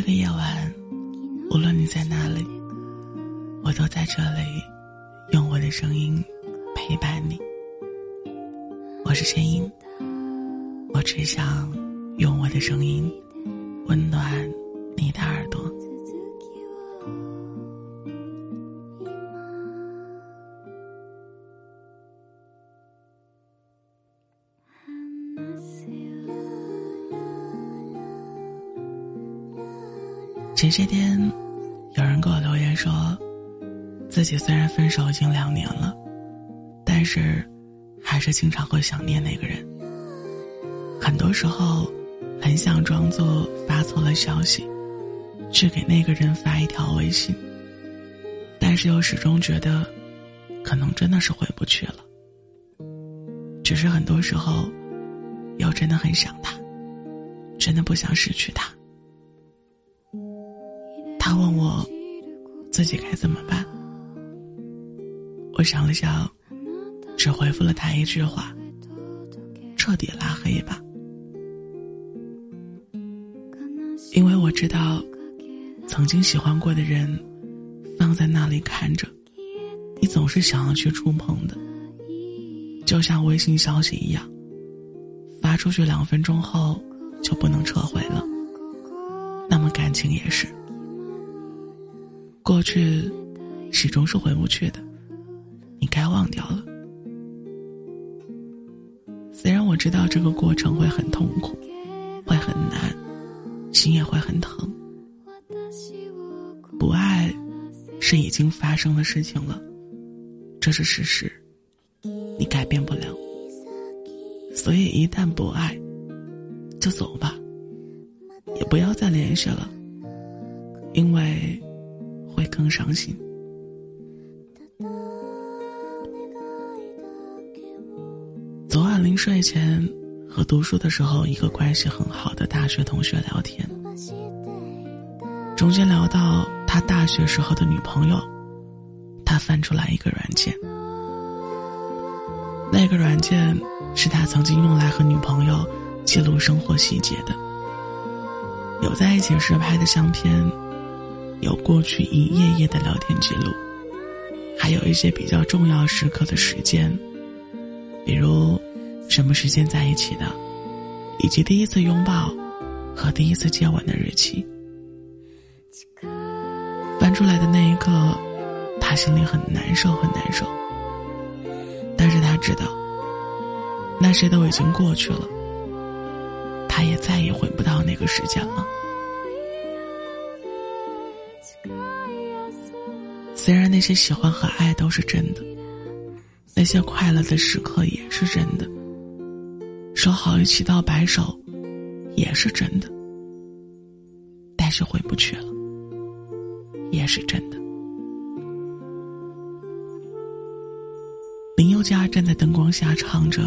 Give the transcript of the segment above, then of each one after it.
这个夜晚，无论你在哪里，我都在这里，用我的声音陪伴你。我是声音，我只想用我的声音温暖你的耳朵。前些天，有人给我留言说，自己虽然分手已经两年了，但是还是经常会想念那个人。很多时候，很想装作发错了消息，去给那个人发一条微信，但是又始终觉得，可能真的是回不去了。只是很多时候，又真的很想他，真的不想失去他。他问我自己该怎么办，我想了想，只回复了他一句话：彻底拉黑吧。因为我知道，曾经喜欢过的人放在那里看着，你总是想要去触碰的，就像微信消息一样，发出去两分钟后就不能撤回了。那么感情也是。过去，始终是回不去的，你该忘掉了。虽然我知道这个过程会很痛苦，会很难，心也会很疼。不爱，是已经发生的事情了，这是事实，你改变不了。所以一旦不爱，就走吧，也不要再联系了，因为。会更伤心。昨晚临睡前和读书的时候，一个关系很好的大学同学聊天，中间聊到他大学时候的女朋友，他翻出来一个软件，那个软件是他曾经用来和女朋友记录生活细节的，有在一起时拍的相片。有过去一页页的聊天记录，还有一些比较重要时刻的时间，比如什么时间在一起的，以及第一次拥抱和第一次接吻的日期。翻出来的那一刻，他心里很难受，很难受。但是他知道，那些都已经过去了，他也再也回不到那个时间了。虽然那些喜欢和爱都是真的，那些快乐的时刻也是真的，说好一起到白首，也是真的，但是回不去了，也是真的。林宥嘉站在灯光下唱着：“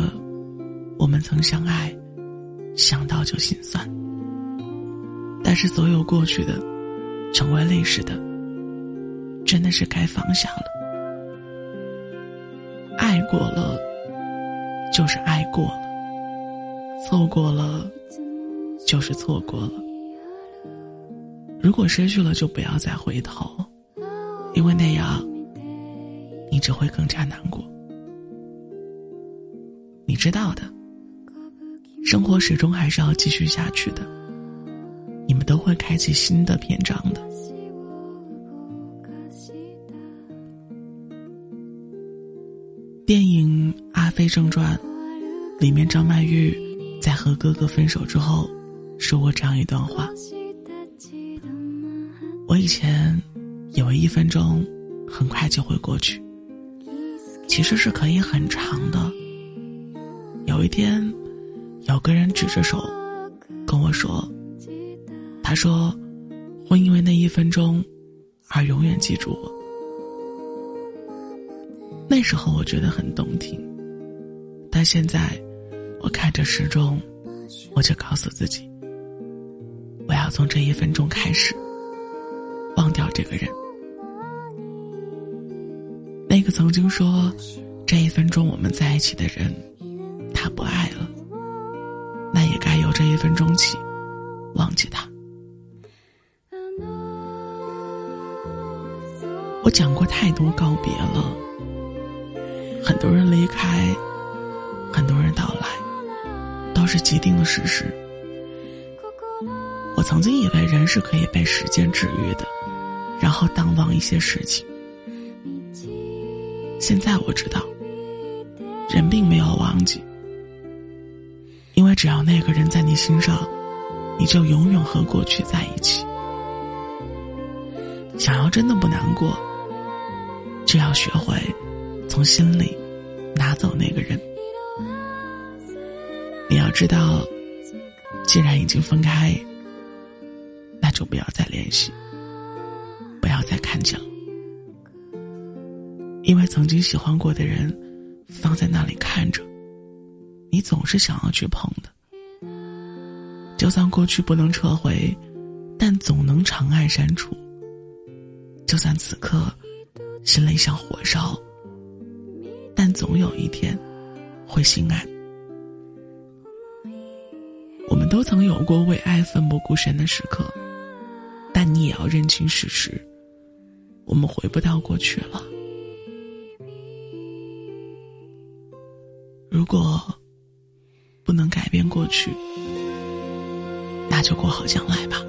我们曾相爱，想到就心酸。”但是所有过去的，成为历史的。真的是该放下了。爱过了，就是爱过了；错过了，就是错过了。如果失去了，就不要再回头，因为那样，你只会更加难过。你知道的，生活始终还是要继续下去的。你们都会开启新的篇章的。电影《阿飞正传》里面，张曼玉在和哥哥分手之后，说过这样一段话：“我以前以为一分钟很快就会过去，其实是可以很长的。有一天，有个人指着手跟我说，他说会因为那一分钟而永远记住我。”那时候我觉得很动听但现在我看着时钟我就告诉自己我要从这一分钟开始忘掉这个人。那个曾经说这一分钟我们在一起的人他不爱了那也该由这一分钟起忘记他。我讲过太多告别了很多人离开，很多人到来，都是既定的事实。我曾经以为人是可以被时间治愈的，然后淡忘一些事情。现在我知道，人并没有忘记，因为只要那个人在你心上，你就永远和过去在一起。想要真的不难过。就要学会从心里拿走那个人。你要知道，既然已经分开，那就不要再联系，不要再看见了。因为曾经喜欢过的人，放在那里看着，你总是想要去碰的。就算过去不能撤回，但总能长按删除。就算此刻。心里像火烧，总有一天会心安。我们都曾有过为爱奋不顾身的时刻，但你也要认清事实：我们回不到过去了。如果不能改变过去，那就过好将来吧。